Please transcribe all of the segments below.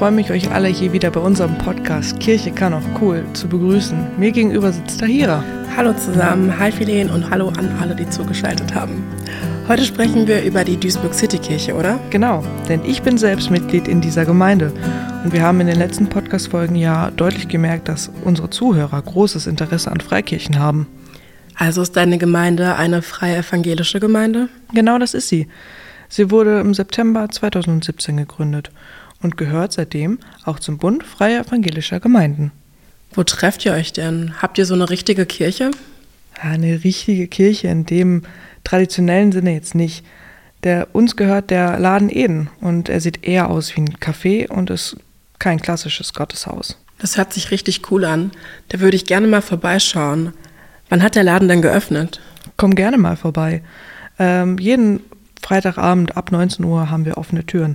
freue mich, euch alle hier wieder bei unserem Podcast Kirche kann auch cool zu begrüßen. Mir gegenüber sitzt Tahira. Hallo zusammen, hi Philen und hallo an alle, die zugeschaltet haben. Heute sprechen wir über die Duisburg City Kirche, oder? Genau, denn ich bin selbst Mitglied in dieser Gemeinde und wir haben in den letzten Podcast-Folgen ja deutlich gemerkt, dass unsere Zuhörer großes Interesse an Freikirchen haben. Also ist deine Gemeinde eine freie evangelische Gemeinde? Genau das ist sie. Sie wurde im September 2017 gegründet und gehört seitdem auch zum Bund freier evangelischer Gemeinden. Wo trefft ihr euch denn? Habt ihr so eine richtige Kirche? Eine richtige Kirche in dem traditionellen Sinne jetzt nicht. Der, uns gehört der Laden Eden und er sieht eher aus wie ein Café und ist kein klassisches Gotteshaus. Das hört sich richtig cool an. Da würde ich gerne mal vorbeischauen. Wann hat der Laden denn geöffnet? Komm gerne mal vorbei. Ähm, jeden Freitagabend ab 19 Uhr haben wir offene Türen.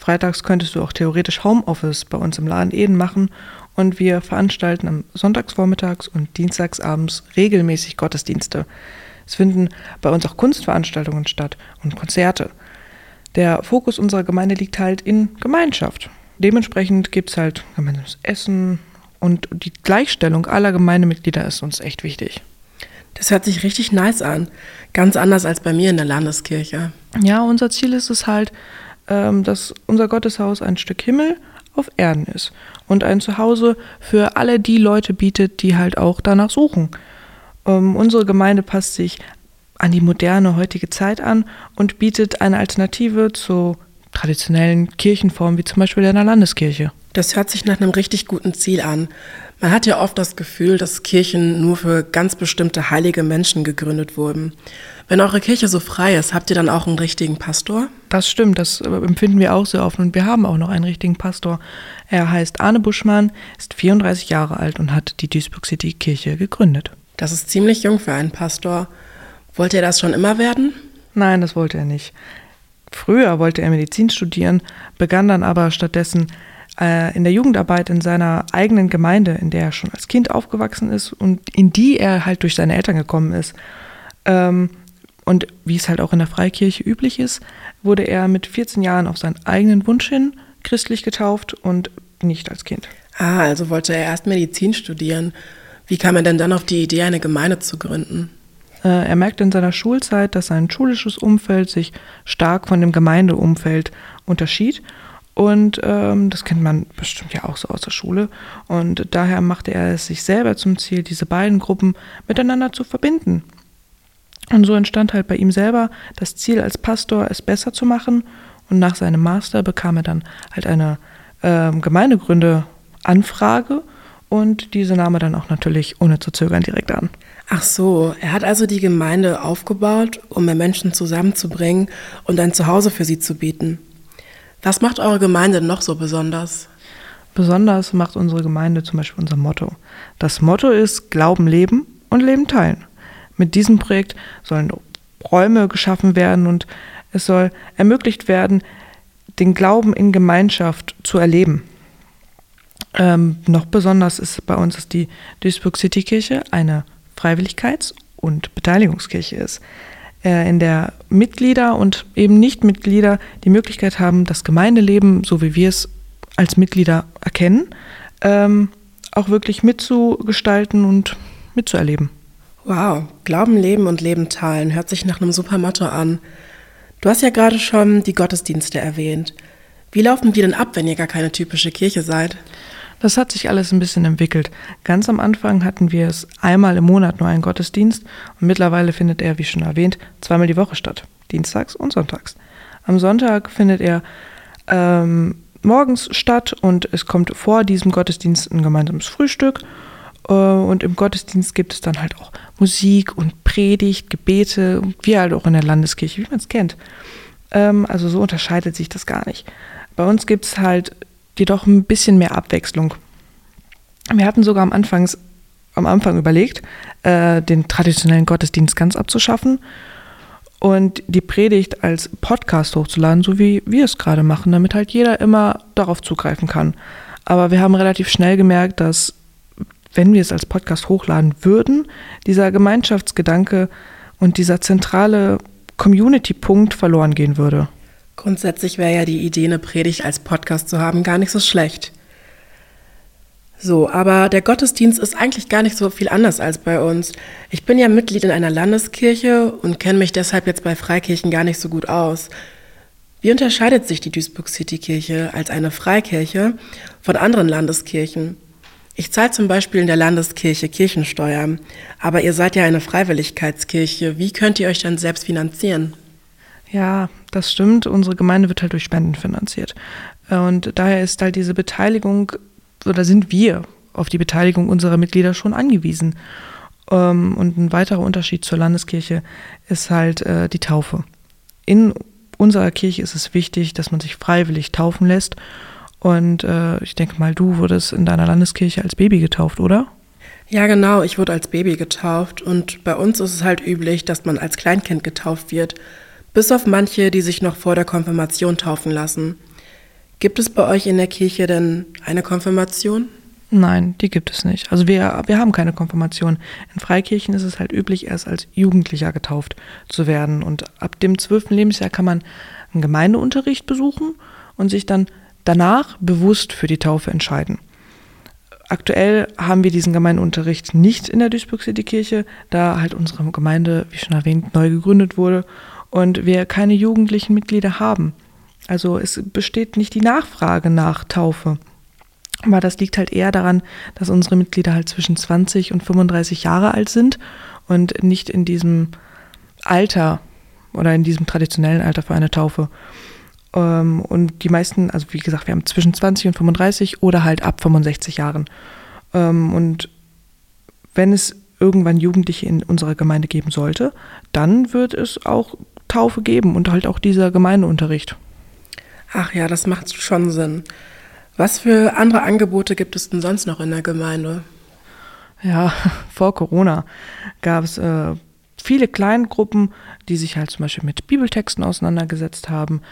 Freitags könntest du auch theoretisch Homeoffice bei uns im Laden Eden machen und wir veranstalten am Sonntagsvormittags und Dienstagsabends regelmäßig Gottesdienste. Es finden bei uns auch Kunstveranstaltungen statt und Konzerte. Der Fokus unserer Gemeinde liegt halt in Gemeinschaft. Dementsprechend gibt es halt gemeinsames Essen und die Gleichstellung aller Gemeindemitglieder ist uns echt wichtig. Das hört sich richtig nice an. Ganz anders als bei mir in der Landeskirche. Ja, unser Ziel ist es halt, dass unser Gotteshaus ein Stück Himmel auf Erden ist und ein Zuhause für alle die Leute bietet, die halt auch danach suchen. Ähm, unsere Gemeinde passt sich an die moderne heutige Zeit an und bietet eine Alternative zu traditionellen Kirchenformen wie zum Beispiel in der Landeskirche. Das hört sich nach einem richtig guten Ziel an. Man hat ja oft das Gefühl, dass Kirchen nur für ganz bestimmte heilige Menschen gegründet wurden. Wenn eure Kirche so frei ist, habt ihr dann auch einen richtigen Pastor? Das stimmt, das empfinden wir auch sehr oft und wir haben auch noch einen richtigen Pastor. Er heißt Arne Buschmann, ist 34 Jahre alt und hat die Duisburg City Kirche gegründet. Das ist ziemlich jung für einen Pastor. Wollte er das schon immer werden? Nein, das wollte er nicht. Früher wollte er Medizin studieren, begann dann aber stattdessen äh, in der Jugendarbeit in seiner eigenen Gemeinde, in der er schon als Kind aufgewachsen ist und in die er halt durch seine Eltern gekommen ist. Ähm, und wie es halt auch in der Freikirche üblich ist, wurde er mit 14 Jahren auf seinen eigenen Wunsch hin christlich getauft und nicht als Kind. Ah, also wollte er erst Medizin studieren. Wie kam er denn dann auf die Idee, eine Gemeinde zu gründen? Äh, er merkte in seiner Schulzeit, dass sein schulisches Umfeld sich stark von dem Gemeindeumfeld unterschied. Und ähm, das kennt man bestimmt ja auch so aus der Schule. Und daher machte er es sich selber zum Ziel, diese beiden Gruppen miteinander zu verbinden. Und so entstand halt bei ihm selber das Ziel, als Pastor es besser zu machen. Und nach seinem Master bekam er dann halt eine äh, Gemeindegründe-Anfrage. Und diese nahm er dann auch natürlich ohne zu zögern direkt an. Ach so, er hat also die Gemeinde aufgebaut, um mehr Menschen zusammenzubringen und ein Zuhause für sie zu bieten. Was macht eure Gemeinde noch so besonders? Besonders macht unsere Gemeinde zum Beispiel unser Motto. Das Motto ist Glauben leben und Leben teilen. Mit diesem Projekt sollen Räume geschaffen werden und es soll ermöglicht werden, den Glauben in Gemeinschaft zu erleben. Ähm, noch besonders ist bei uns ist die Duisburg City Kirche eine Freiwilligkeits- und Beteiligungskirche ist, äh, in der Mitglieder und eben Nichtmitglieder die Möglichkeit haben, das Gemeindeleben, so wie wir es als Mitglieder erkennen, ähm, auch wirklich mitzugestalten und mitzuerleben. Wow, Glauben, Leben und Leben teilen hört sich nach einem super Motto an. Du hast ja gerade schon die Gottesdienste erwähnt. Wie laufen die denn ab, wenn ihr gar keine typische Kirche seid? Das hat sich alles ein bisschen entwickelt. Ganz am Anfang hatten wir es einmal im Monat nur einen Gottesdienst und mittlerweile findet er, wie schon erwähnt, zweimal die Woche statt. Dienstags und sonntags. Am Sonntag findet er ähm, morgens statt und es kommt vor diesem Gottesdienst ein gemeinsames Frühstück. Äh, und im Gottesdienst gibt es dann halt auch Musik und Predigt, Gebete, wie halt auch in der Landeskirche, wie man es kennt. Ähm, also so unterscheidet sich das gar nicht. Bei uns gibt es halt jedoch ein bisschen mehr Abwechslung. Wir hatten sogar am, Anfangs, am Anfang überlegt, äh, den traditionellen Gottesdienst ganz abzuschaffen und die Predigt als Podcast hochzuladen, so wie wir es gerade machen, damit halt jeder immer darauf zugreifen kann. Aber wir haben relativ schnell gemerkt, dass wenn wir es als Podcast hochladen würden, dieser Gemeinschaftsgedanke und dieser zentrale Community-Punkt verloren gehen würde. Grundsätzlich wäre ja die Idee, eine Predigt als Podcast zu haben, gar nicht so schlecht. So, aber der Gottesdienst ist eigentlich gar nicht so viel anders als bei uns. Ich bin ja Mitglied in einer Landeskirche und kenne mich deshalb jetzt bei Freikirchen gar nicht so gut aus. Wie unterscheidet sich die Duisburg City Kirche als eine Freikirche von anderen Landeskirchen? Ich zahle zum Beispiel in der Landeskirche Kirchensteuer, aber ihr seid ja eine Freiwilligkeitskirche. Wie könnt ihr euch dann selbst finanzieren? Ja, das stimmt. Unsere Gemeinde wird halt durch Spenden finanziert. Und daher ist halt diese Beteiligung oder sind wir auf die Beteiligung unserer Mitglieder schon angewiesen. Ähm, und ein weiterer Unterschied zur Landeskirche ist halt äh, die Taufe. In unserer Kirche ist es wichtig, dass man sich freiwillig taufen lässt. Und äh, ich denke mal, du wurdest in deiner Landeskirche als Baby getauft, oder? Ja, genau. Ich wurde als Baby getauft. Und bei uns ist es halt üblich, dass man als Kleinkind getauft wird. Bis auf manche, die sich noch vor der Konfirmation taufen lassen. Gibt es bei euch in der Kirche denn eine Konfirmation? Nein, die gibt es nicht. Also wir, wir haben keine Konfirmation. In Freikirchen ist es halt üblich, erst als Jugendlicher getauft zu werden. Und ab dem zwölften Lebensjahr kann man einen Gemeindeunterricht besuchen und sich dann danach bewusst für die Taufe entscheiden. Aktuell haben wir diesen Gemeindeunterricht nicht in der Duisburg City Kirche, da halt unsere Gemeinde, wie schon erwähnt, neu gegründet wurde und wir keine jugendlichen Mitglieder haben. Also es besteht nicht die Nachfrage nach Taufe. Aber das liegt halt eher daran, dass unsere Mitglieder halt zwischen 20 und 35 Jahre alt sind und nicht in diesem Alter oder in diesem traditionellen Alter für eine Taufe. Ähm, und die meisten, also wie gesagt, wir haben zwischen 20 und 35 oder halt ab 65 Jahren. Ähm, und wenn es irgendwann Jugendliche in unserer Gemeinde geben sollte, dann wird es auch Taufe geben und halt auch dieser Gemeindeunterricht. Ach ja, das macht schon Sinn. Was für andere Angebote gibt es denn sonst noch in der Gemeinde? Ja, vor Corona gab es äh, viele Kleingruppen, die sich halt zum Beispiel mit Bibeltexten auseinandergesetzt haben,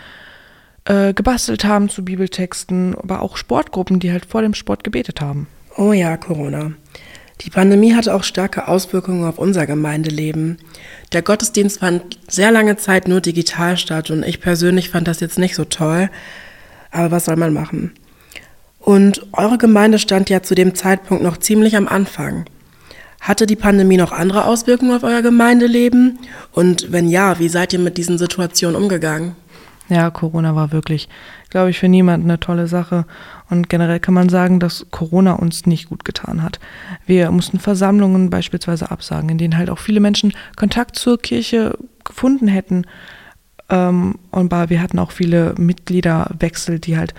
äh, gebastelt haben zu Bibeltexten, aber auch Sportgruppen, die halt vor dem Sport gebetet haben. Oh ja, Corona. Die Pandemie hatte auch starke Auswirkungen auf unser Gemeindeleben. Der Gottesdienst fand sehr lange Zeit nur digital statt und ich persönlich fand das jetzt nicht so toll. Aber was soll man machen? Und eure Gemeinde stand ja zu dem Zeitpunkt noch ziemlich am Anfang. Hatte die Pandemie noch andere Auswirkungen auf euer Gemeindeleben? Und wenn ja, wie seid ihr mit diesen Situationen umgegangen? Ja, Corona war wirklich, glaube ich, für niemanden eine tolle Sache. Und generell kann man sagen, dass Corona uns nicht gut getan hat. Wir mussten Versammlungen beispielsweise absagen, in denen halt auch viele Menschen Kontakt zur Kirche gefunden hätten. Ähm, und wir hatten auch viele Mitgliederwechsel, die halt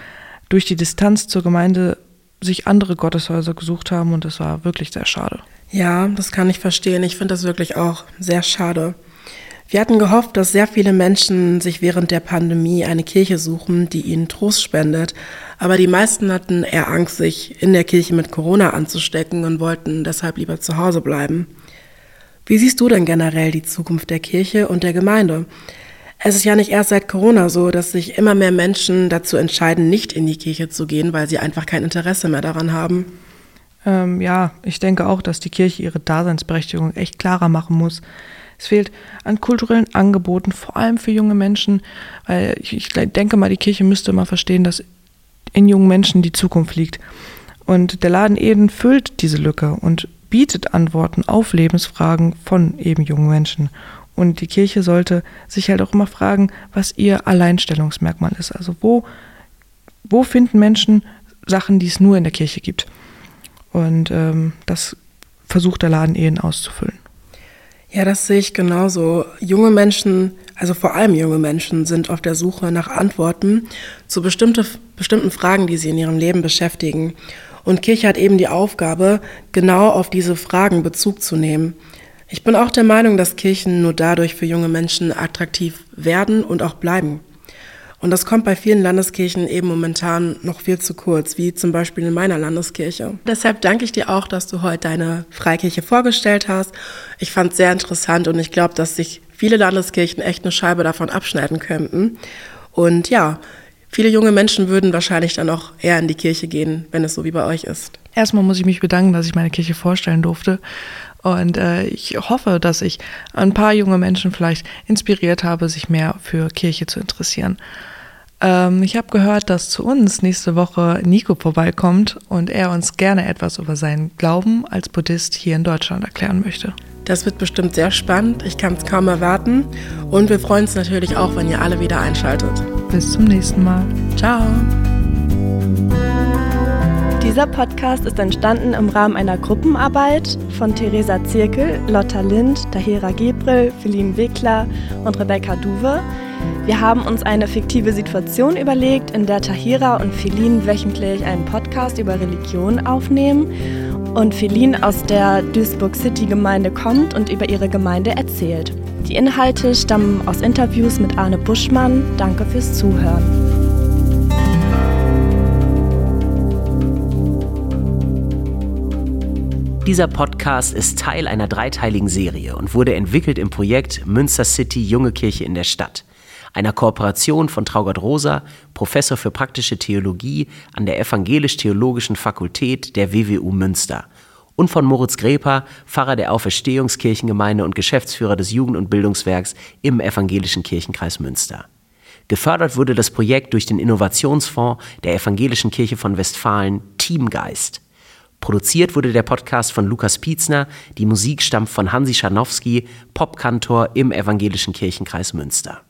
durch die Distanz zur Gemeinde sich andere Gotteshäuser gesucht haben. Und das war wirklich sehr schade. Ja, das kann ich verstehen. Ich finde das wirklich auch sehr schade. Wir hatten gehofft, dass sehr viele Menschen sich während der Pandemie eine Kirche suchen, die ihnen Trost spendet. Aber die meisten hatten eher Angst, sich in der Kirche mit Corona anzustecken und wollten deshalb lieber zu Hause bleiben. Wie siehst du denn generell die Zukunft der Kirche und der Gemeinde? Es ist ja nicht erst seit Corona so, dass sich immer mehr Menschen dazu entscheiden, nicht in die Kirche zu gehen, weil sie einfach kein Interesse mehr daran haben. Ähm, ja, ich denke auch, dass die Kirche ihre Daseinsberechtigung echt klarer machen muss. Es fehlt an kulturellen Angeboten, vor allem für junge Menschen, weil ich, ich denke mal, die Kirche müsste mal verstehen, dass in jungen Menschen die Zukunft liegt. Und der Laden Eden füllt diese Lücke und bietet Antworten auf Lebensfragen von eben jungen Menschen. Und die Kirche sollte sich halt auch immer fragen, was ihr Alleinstellungsmerkmal ist. Also wo, wo finden Menschen Sachen, die es nur in der Kirche gibt? Und ähm, das versucht der Laden Eden auszufüllen. Ja, das sehe ich genauso. Junge Menschen, also vor allem junge Menschen, sind auf der Suche nach Antworten zu bestimmte, bestimmten Fragen, die sie in ihrem Leben beschäftigen. Und Kirche hat eben die Aufgabe, genau auf diese Fragen Bezug zu nehmen. Ich bin auch der Meinung, dass Kirchen nur dadurch für junge Menschen attraktiv werden und auch bleiben. Und das kommt bei vielen Landeskirchen eben momentan noch viel zu kurz, wie zum Beispiel in meiner Landeskirche. Deshalb danke ich dir auch, dass du heute deine Freikirche vorgestellt hast. Ich fand es sehr interessant und ich glaube, dass sich viele Landeskirchen echt eine Scheibe davon abschneiden könnten. Und ja, viele junge Menschen würden wahrscheinlich dann auch eher in die Kirche gehen, wenn es so wie bei euch ist. Erstmal muss ich mich bedanken, dass ich meine Kirche vorstellen durfte. Und äh, ich hoffe, dass ich ein paar junge Menschen vielleicht inspiriert habe, sich mehr für Kirche zu interessieren. Ähm, ich habe gehört, dass zu uns nächste Woche Nico vorbeikommt und er uns gerne etwas über seinen Glauben als Buddhist hier in Deutschland erklären möchte. Das wird bestimmt sehr spannend. Ich kann es kaum erwarten. Und wir freuen uns natürlich auch, wenn ihr alle wieder einschaltet. Bis zum nächsten Mal. Ciao. Dieser Podcast ist entstanden im Rahmen einer Gruppenarbeit von Theresa Zirkel, Lotta Lind, Tahira Gebrel, Feline Wickler und Rebecca Duwe. Wir haben uns eine fiktive Situation überlegt, in der Tahira und Feline wöchentlich einen Podcast über Religion aufnehmen und Feline aus der Duisburg City Gemeinde kommt und über ihre Gemeinde erzählt. Die Inhalte stammen aus Interviews mit Arne Buschmann. Danke fürs Zuhören. Dieser Podcast ist Teil einer dreiteiligen Serie und wurde entwickelt im Projekt Münster City Junge Kirche in der Stadt, einer Kooperation von Traugott Rosa, Professor für praktische Theologie an der Evangelisch-Theologischen Fakultät der WWU Münster und von Moritz Greper, Pfarrer der Auferstehungskirchengemeinde und Geschäftsführer des Jugend- und Bildungswerks im Evangelischen Kirchenkreis Münster. Gefördert wurde das Projekt durch den Innovationsfonds der Evangelischen Kirche von Westfalen Teamgeist. Produziert wurde der Podcast von Lukas Pietzner, die Musik stammt von Hansi Scharnowski, Popkantor im Evangelischen Kirchenkreis Münster.